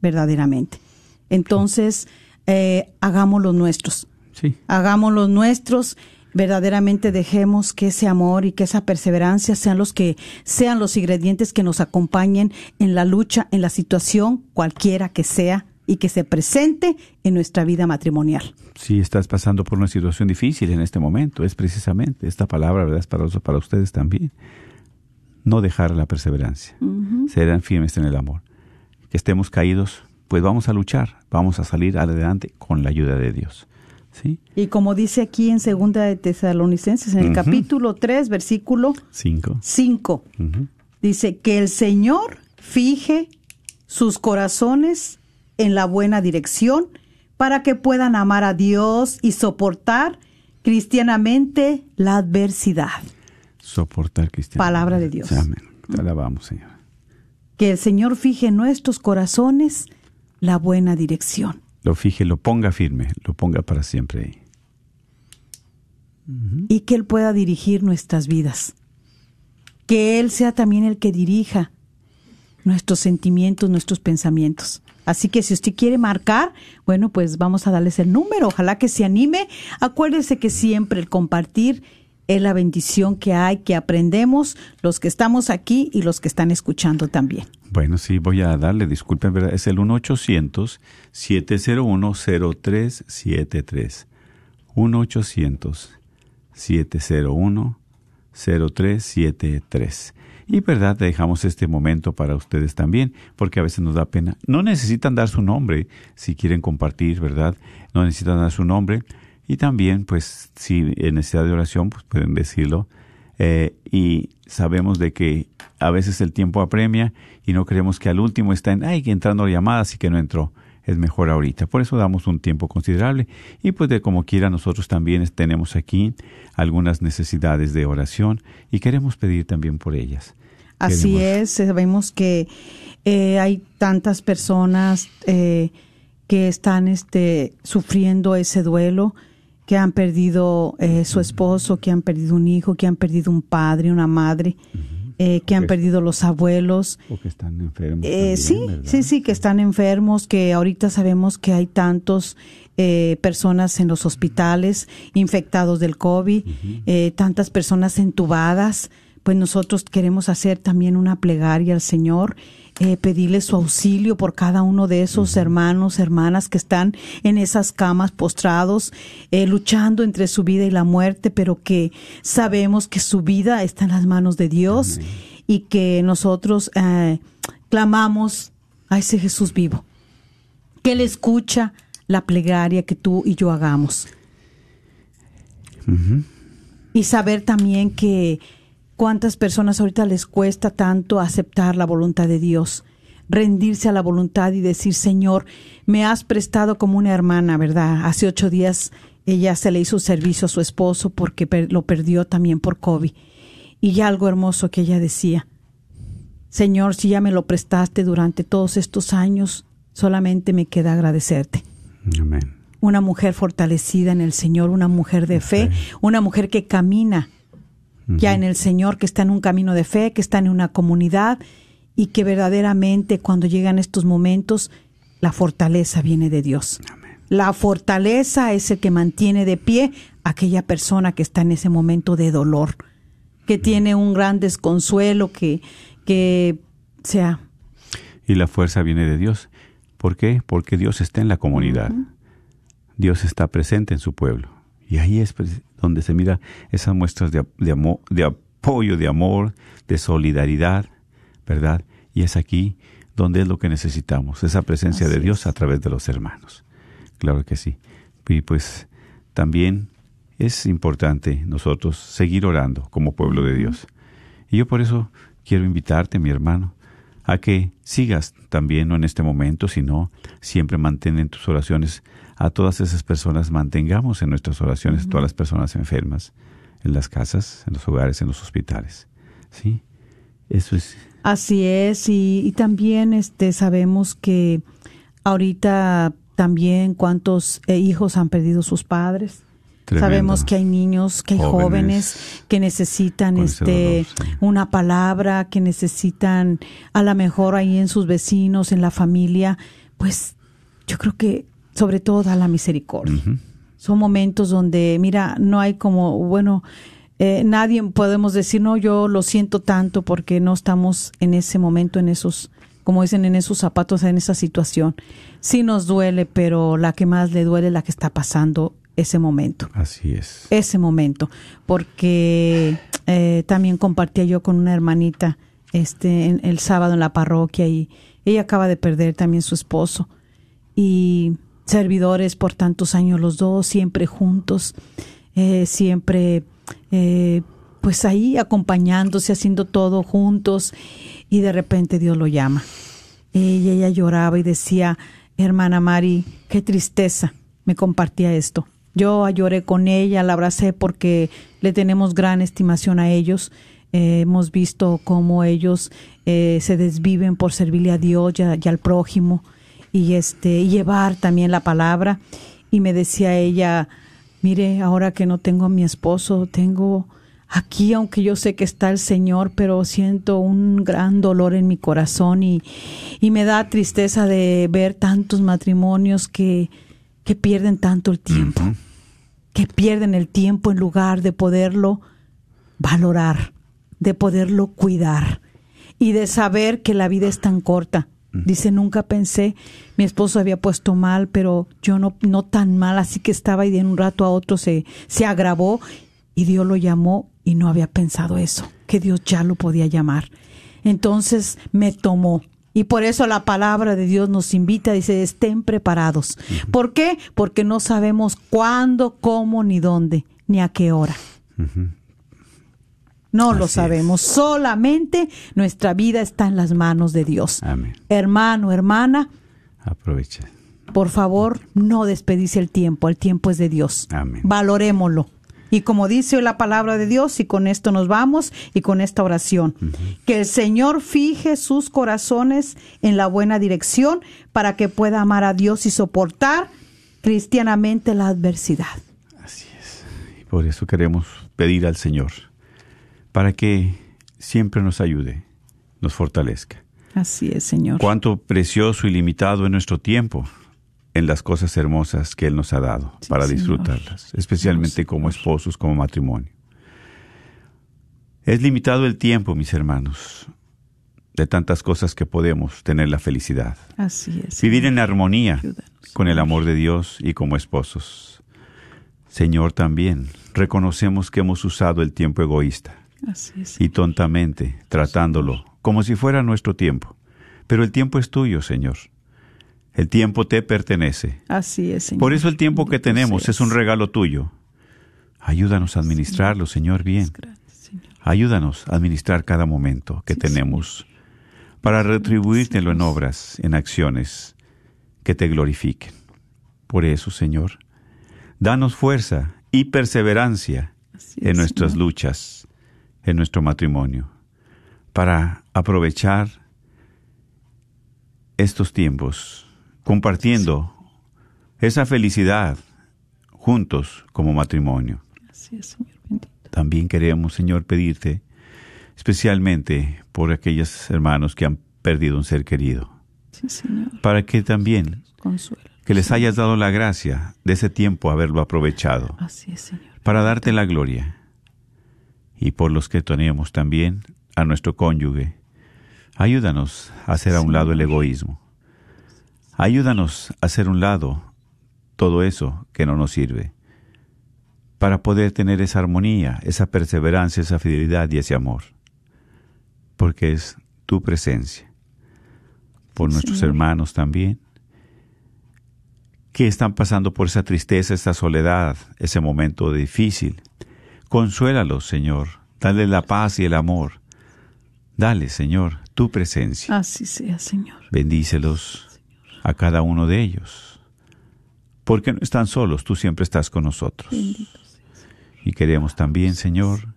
verdaderamente. Entonces, eh, hagámoslo nuestros sí. hagámoslos nuestros, verdaderamente dejemos que ese amor y que esa perseverancia sean los que sean los ingredientes que nos acompañen en la lucha, en la situación cualquiera que sea y que se presente en nuestra vida matrimonial. Si estás pasando por una situación difícil en este momento, es precisamente esta palabra, ¿verdad? Es para, para ustedes también. No dejar la perseverancia. Serán firmes en el amor. Que estemos caídos, pues vamos a luchar, vamos a salir adelante con la ayuda de Dios. ¿Sí? Y como dice aquí en Segunda de Tesalonicenses, en el capítulo 3, versículo Cinco. 5, Ujú. dice que el Señor fije sus corazones en la buena dirección para que puedan amar a Dios y soportar cristianamente la adversidad. Soportar cristiano. Palabra de Dios. Amén. Te alabamos, Señor. Que el Señor fije en nuestros corazones la buena dirección. Lo fije, lo ponga firme, lo ponga para siempre ahí. y que Él pueda dirigir nuestras vidas. Que Él sea también el que dirija nuestros sentimientos, nuestros pensamientos. Así que si usted quiere marcar, bueno, pues vamos a darles el número. Ojalá que se anime. Acuérdese que siempre el compartir es la bendición que hay, que aprendemos los que estamos aquí y los que están escuchando también. Bueno, sí, voy a darle, disculpen, ¿verdad? Es el 1-800-701-0373. 1-800-701-0373. Y verdad, dejamos este momento para ustedes también, porque a veces nos da pena. No necesitan dar su nombre si quieren compartir, ¿verdad? No necesitan dar su nombre. Y también, pues, si en necesidad de oración, pues pueden decirlo. Eh, y sabemos de que a veces el tiempo apremia y no creemos que al último está en, ay, que entrando llamadas y que no entró. Es mejor ahorita. Por eso damos un tiempo considerable. Y pues de como quiera, nosotros también tenemos aquí algunas necesidades de oración y queremos pedir también por ellas. Así Queremos- es, sabemos que eh, hay tantas personas eh, que están este, sufriendo ese duelo, que han perdido eh, su esposo, que han perdido un hijo, que han perdido un padre, una madre, eh, que han perdido los abuelos. O que están enfermos. Eh, también, sí, ¿verdad? sí, sí, que están enfermos, que ahorita sabemos que hay tantos eh, personas en los hospitales infectados del COVID, eh, tantas personas entubadas. Pues nosotros queremos hacer también una plegaria al Señor, eh, pedirle su auxilio por cada uno de esos hermanos, hermanas que están en esas camas postrados, eh, luchando entre su vida y la muerte, pero que sabemos que su vida está en las manos de Dios y que nosotros eh, clamamos a ese Jesús vivo, que Él escucha la plegaria que tú y yo hagamos. Y saber también que cuántas personas ahorita les cuesta tanto aceptar la voluntad de Dios, rendirse a la voluntad y decir, Señor, me has prestado como una hermana, ¿verdad? Hace ocho días ella se le hizo servicio a su esposo porque lo perdió también por COVID. Y ya algo hermoso que ella decía, Señor, si ya me lo prestaste durante todos estos años, solamente me queda agradecerte. Amén. una mujer fortalecida en el Señor, una mujer de fe, una mujer que camina ya en el Señor, que está en un camino de fe, que está en una comunidad y que verdaderamente cuando llegan estos momentos, la fortaleza viene de Dios. La fortaleza es el que mantiene de pie a aquella persona que está en ese momento de dolor, que tiene un gran desconsuelo, que, que sea. Y la fuerza viene de Dios. ¿Por qué? Porque Dios está en la comunidad. Dios está presente en su pueblo. Y ahí es pues, donde se mira esas muestras de, de, amor, de apoyo, de amor, de solidaridad, ¿verdad? Y es aquí donde es lo que necesitamos, esa presencia de Dios a través de los hermanos. Claro que sí. Y pues también es importante nosotros seguir orando como pueblo de Dios. Y yo por eso quiero invitarte, mi hermano, a que sigas también, no en este momento, sino siempre mantén en tus oraciones a todas esas personas, mantengamos en nuestras oraciones a todas las personas enfermas, en las casas, en los hogares, en los hospitales. ¿Sí? Eso es. Así es, y, y también este sabemos que ahorita también cuántos eh, hijos han perdido sus padres. Tremendo. Sabemos que hay niños, que hay jóvenes, Jóvenes que necesitan este sí. una palabra, que necesitan a lo mejor ahí en sus vecinos, en la familia, pues yo creo que sobre todo da la misericordia. Son momentos donde, mira, no hay como, bueno, eh, nadie podemos decir, no, yo lo siento tanto porque no estamos en ese momento, en esos, como dicen, en esos zapatos, en esa situación. Sí nos duele, pero la que más le duele es la que está pasando ese momento Así es. ese momento, porque eh, también compartía yo con una hermanita este en- el sábado en la parroquia y ella acaba de perder también su esposo y servidores por tantos años los dos siempre juntos, eh, siempre eh, pues ahí acompañándose, haciendo todo juntos y de repente Dios lo llama. Ella, ella lloraba y decía, hermana Mari, qué tristeza, me compartía esto. Yo lloré con ella, la abracé porque le tenemos gran estimación a ellos. Eh, hemos visto cómo ellos eh, se desviven por servirle a Dios y, al prójimo y este y llevar también la palabra. Y me decía ella, mire, ahora que no tengo a mi esposo, tengo aquí, aunque yo sé que está el Señor, pero siento un gran dolor en mi corazón y, y me da tristeza de ver tantos matrimonios que, que pierden tanto el tiempo, que pierden el tiempo en lugar de poderlo valorar, de poderlo cuidar y de saber que la vida es tan corta. Dice, nunca pensé, mi esposo había puesto mal, pero yo no, no tan mal, así que estaba y de un rato a otro se, se agravó y Dios lo llamó y no había pensado eso, que Dios ya lo podía llamar. Entonces me tomó. Y por eso la palabra de Dios nos invita, dice, estén preparados. ¿Por qué? Porque no sabemos cuándo, cómo, ni dónde, ni a qué hora. No lo sabemos. Solamente nuestra vida está en las manos de Dios. Amén. Hermano, hermana, Aprovecha. por favor, no desperdicie el tiempo. El tiempo es de Dios. Amén. Valorémoslo. Y como dice la palabra de Dios, y con esto nos vamos, y con esta oración, que el Señor fije sus corazones en la buena dirección para que pueda amar a Dios y soportar cristianamente la adversidad. Así es. Y por eso queremos pedir al Señor para que siempre nos ayude, nos fortalezca. Así es, Señor. Cuánto precioso y limitado es nuestro tiempo en las cosas hermosas que Él nos ha dado Sí, para Señor. disfrutarlas, especialmente como esposos, como matrimonio. Es limitado el tiempo, mis hermanos, de tantas cosas que podemos tener la felicidad. Así es. Vivir Señor. en armonía Ayúdanos. con el amor de Dios y como esposos. Señor, también reconocemos que hemos usado el tiempo egoísta Así es. y tontamente, tratándolo como si fuera nuestro tiempo. Pero el tiempo es tuyo, Señor. El tiempo te pertenece. Así es, Señor. Por eso el tiempo que tenemos es un regalo tuyo. Ayúdanos a administrarlo, Señor, bien. Ayúdanos a administrar cada momento que Sí, tenemos para retribuírtelo en obras, en acciones que te glorifiquen. Por eso, Señor, danos fuerza y perseverancia en es, nuestras Señor. luchas, en nuestro matrimonio, para aprovechar estos tiempos compartiendo esa felicidad juntos como matrimonio. Así es, Señor bendito. También queremos, Señor, pedirte especialmente por aquellos hermanos que han perdido un ser querido, Sí, Señor. para que también Consuelo. que les hayas dado la gracia de ese tiempo haberlo aprovechado Así es, Señor. para darte la gloria. Y por los que tenemos también a nuestro cónyuge, ayúdanos a hacer a un lado el egoísmo. Ayúdanos a hacer un lado todo eso que no nos sirve, para poder tener esa armonía, esa perseverancia, esa fidelidad y ese amor, porque es tu presencia. Por Sí, nuestros hermanos también, que están pasando por esa tristeza, esa soledad, ese momento difícil. Consuélalos, Señor. Dale la paz y el amor. Dale, Señor, tu presencia. Así sea, Señor. Bendícelos a cada uno de ellos. Porque no están solos, tú siempre estás con nosotros. Y queremos también, Señor,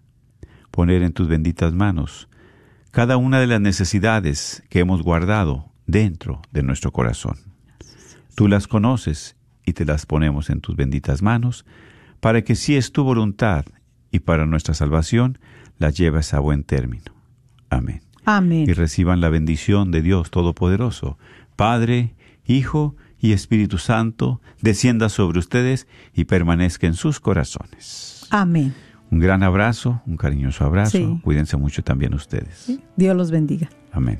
poner en tus benditas manos cada una de las necesidades que hemos guardado dentro de nuestro corazón. Tú las conoces y te las ponemos en tus benditas manos para que si es tu voluntad y para nuestra salvación, las lleves a buen término. Amén. Amén. Y reciban la bendición de Dios Todopoderoso, Padre, Hijo y Espíritu Santo, descienda sobre ustedes y permanezca en sus corazones. Amén. Un gran abrazo, un cariñoso abrazo. Sí. Cuídense mucho también ustedes. Dios los bendiga. Amén.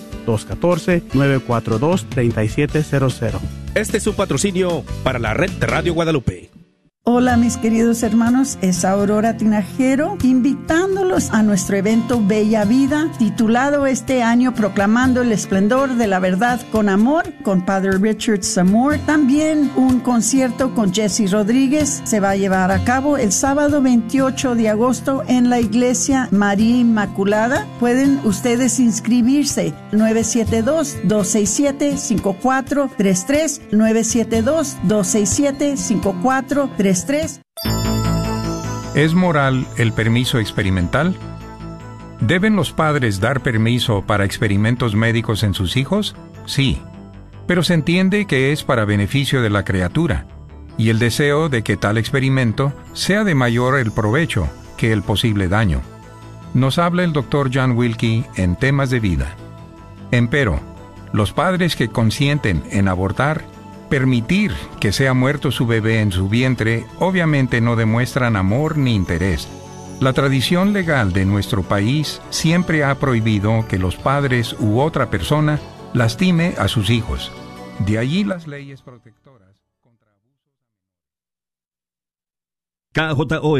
214-942-3700. Este es su patrocinio para la red de Radio Guadalupe. Hola mis queridos hermanos, es Aurora Tinajero invitándolos a nuestro evento Bella Vida, titulado este año Proclamando el Esplendor de la Verdad con Amor, con Padre Richard Samore. También un concierto con Jesse Rodríguez se va a llevar a cabo el sábado 28 de agosto en la iglesia María Inmaculada. Pueden ustedes inscribirse 972-267-5433, 972-267-5433. ¿Es moral el permiso experimental? ¿Deben los padres dar permiso para experimentos médicos en sus hijos? Sí, pero se entiende que es para beneficio de la criatura y el deseo de que tal experimento sea de mayor el provecho que el posible daño. Nos habla el Dr. John Wilkie en temas de vida. Empero, Los padres que consienten en abortar, permitir que sea muerto su bebé en su vientre, obviamente no demuestran amor ni interés. La tradición legal de nuestro país siempre ha prohibido que los padres u otra persona lastime a sus hijos. De allí las leyes protectoras. KJOR